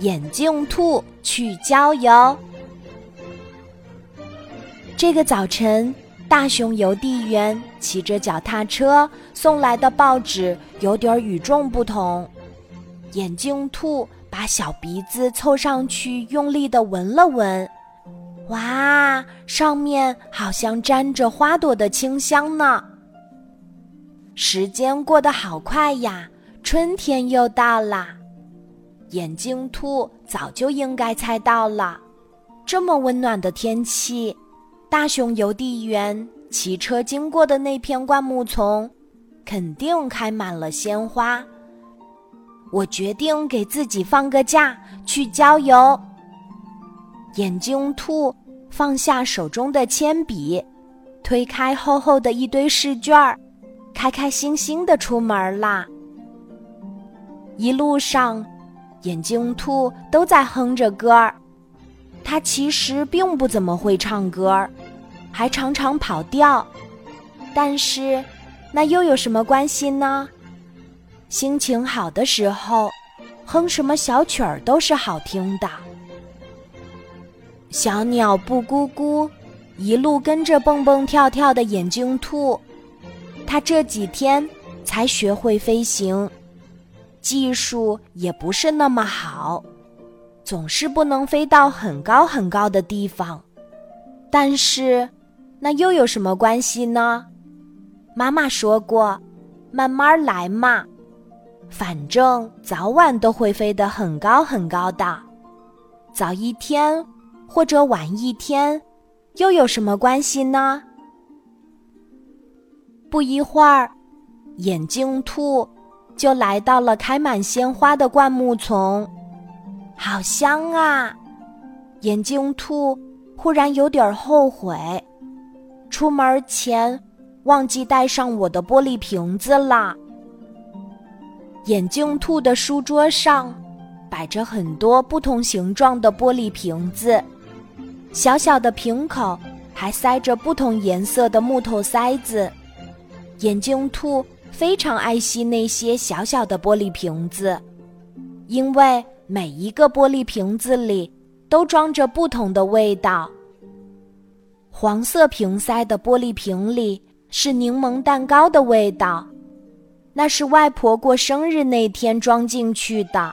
眼镜兔去郊游。这个早晨，大熊邮递员骑着脚踏车送来的报纸有点与众不同。眼镜兔把小鼻子凑上去，用力的闻了闻，哇，上面好像沾着花朵的清香呢。时间过得好快呀，春天又到啦。眼镜兔早就应该猜到了，这么温暖的天气，大熊邮递员骑车经过的那片灌木丛，肯定开满了鲜花。我决定给自己放个假，去郊游。眼镜兔放下手中的铅笔，推开厚厚的一堆试卷儿，开开心心的出门啦。一路上。眼镜兔都在哼着歌儿，它其实并不怎么会唱歌儿，还常常跑调。但是，那又有什么关系呢？心情好的时候，哼什么小曲儿都是好听的。小鸟不咕咕，一路跟着蹦蹦跳跳的眼睛兔，它这几天才学会飞行。技术也不是那么好，总是不能飞到很高很高的地方。但是，那又有什么关系呢？妈妈说过，慢慢来嘛，反正早晚都会飞得很高很高的。早一天或者晚一天，又有什么关系呢？不一会儿，眼镜兔。就来到了开满鲜花的灌木丛，好香啊！眼镜兔忽然有点后悔，出门前忘记带上我的玻璃瓶子了。眼镜兔的书桌上摆着很多不同形状的玻璃瓶子，小小的瓶口还塞着不同颜色的木头塞子。眼镜兔。非常爱惜那些小小的玻璃瓶子，因为每一个玻璃瓶子里都装着不同的味道。黄色瓶塞的玻璃瓶里是柠檬蛋糕的味道，那是外婆过生日那天装进去的。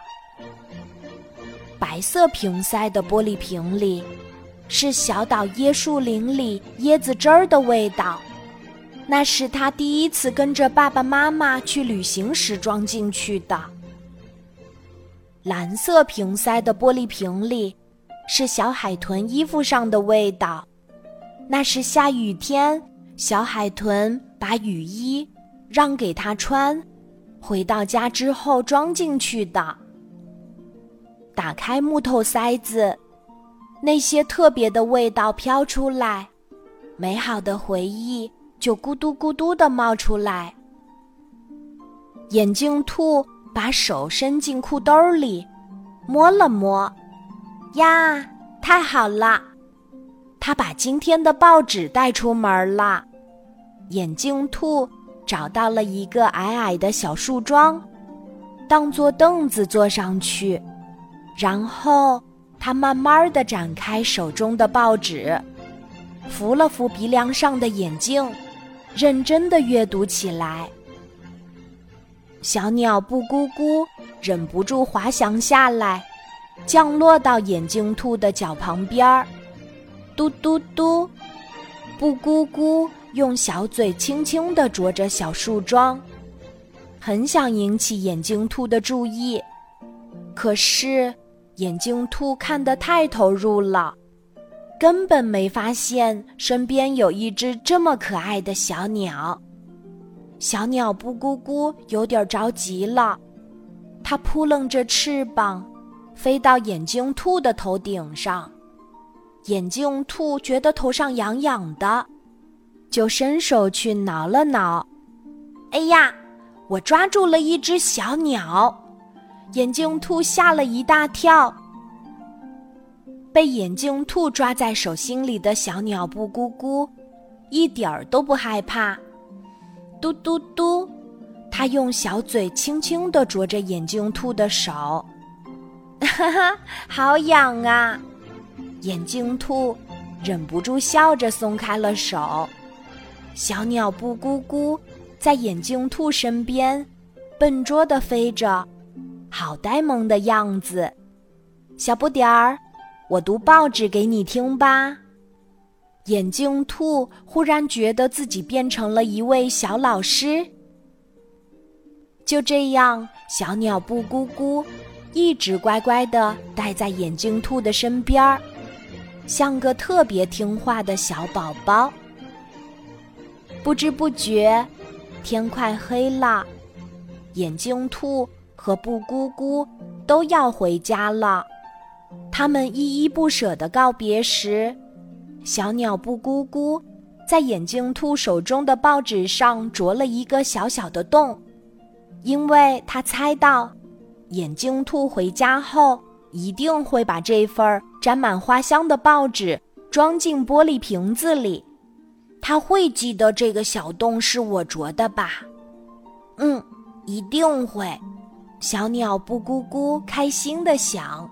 白色瓶塞的玻璃瓶里是小岛椰树林里椰子汁儿的味道。那是他第一次跟着爸爸妈妈去旅行时装进去的。蓝色瓶塞的玻璃瓶里，是小海豚衣服上的味道。那是下雨天，小海豚把雨衣让给他穿，回到家之后装进去的。打开木头塞子，那些特别的味道飘出来，美好的回忆。就咕嘟咕嘟的冒出来。眼镜兔把手伸进裤兜里，摸了摸，呀，太好了！他把今天的报纸带出门了。眼镜兔找到了一个矮矮的小树桩，当做凳子坐上去，然后他慢慢的展开手中的报纸，扶了扶鼻梁上的眼镜。认真的阅读起来。小鸟布咕咕忍不住滑翔下来，降落到眼镜兔的脚旁边儿。嘟嘟嘟，布咕咕用小嘴轻轻地啄着小树桩，很想引起眼镜兔的注意，可是眼镜兔看得太投入了。根本没发现身边有一只这么可爱的小鸟。小鸟布咕咕有点着急了，它扑棱着翅膀，飞到眼镜兔的头顶上。眼镜兔觉得头上痒痒的，就伸手去挠了挠。哎呀，我抓住了一只小鸟！眼镜兔吓了一大跳。被眼镜兔抓在手心里的小鸟布咕咕，一点儿都不害怕。嘟嘟嘟，它用小嘴轻轻地啄着眼镜兔的手。哈哈，好痒啊！眼镜兔忍不住笑着松开了手。小鸟布咕咕在眼镜兔身边笨拙地飞着，好呆萌的样子。小不点儿，我读报纸给你听吧。眼镜兔忽然觉得自己变成了一位小老师。就这样，小鸟布咕咕一直乖乖地待在眼镜兔的身边儿，像个特别听话的小宝宝。不知不觉，天快黑了，眼镜兔和布咕咕都要回家了。他们依依不舍地告别时。小鸟布咕咕在眼镜兔手中的报纸上啄了一个小小的洞，因为他猜到，眼镜兔回家后一定会把这份沾满花香的报纸装进玻璃瓶子里。他会记得这个小洞是我啄的吧？嗯，一定会。小鸟布咕咕开心地想。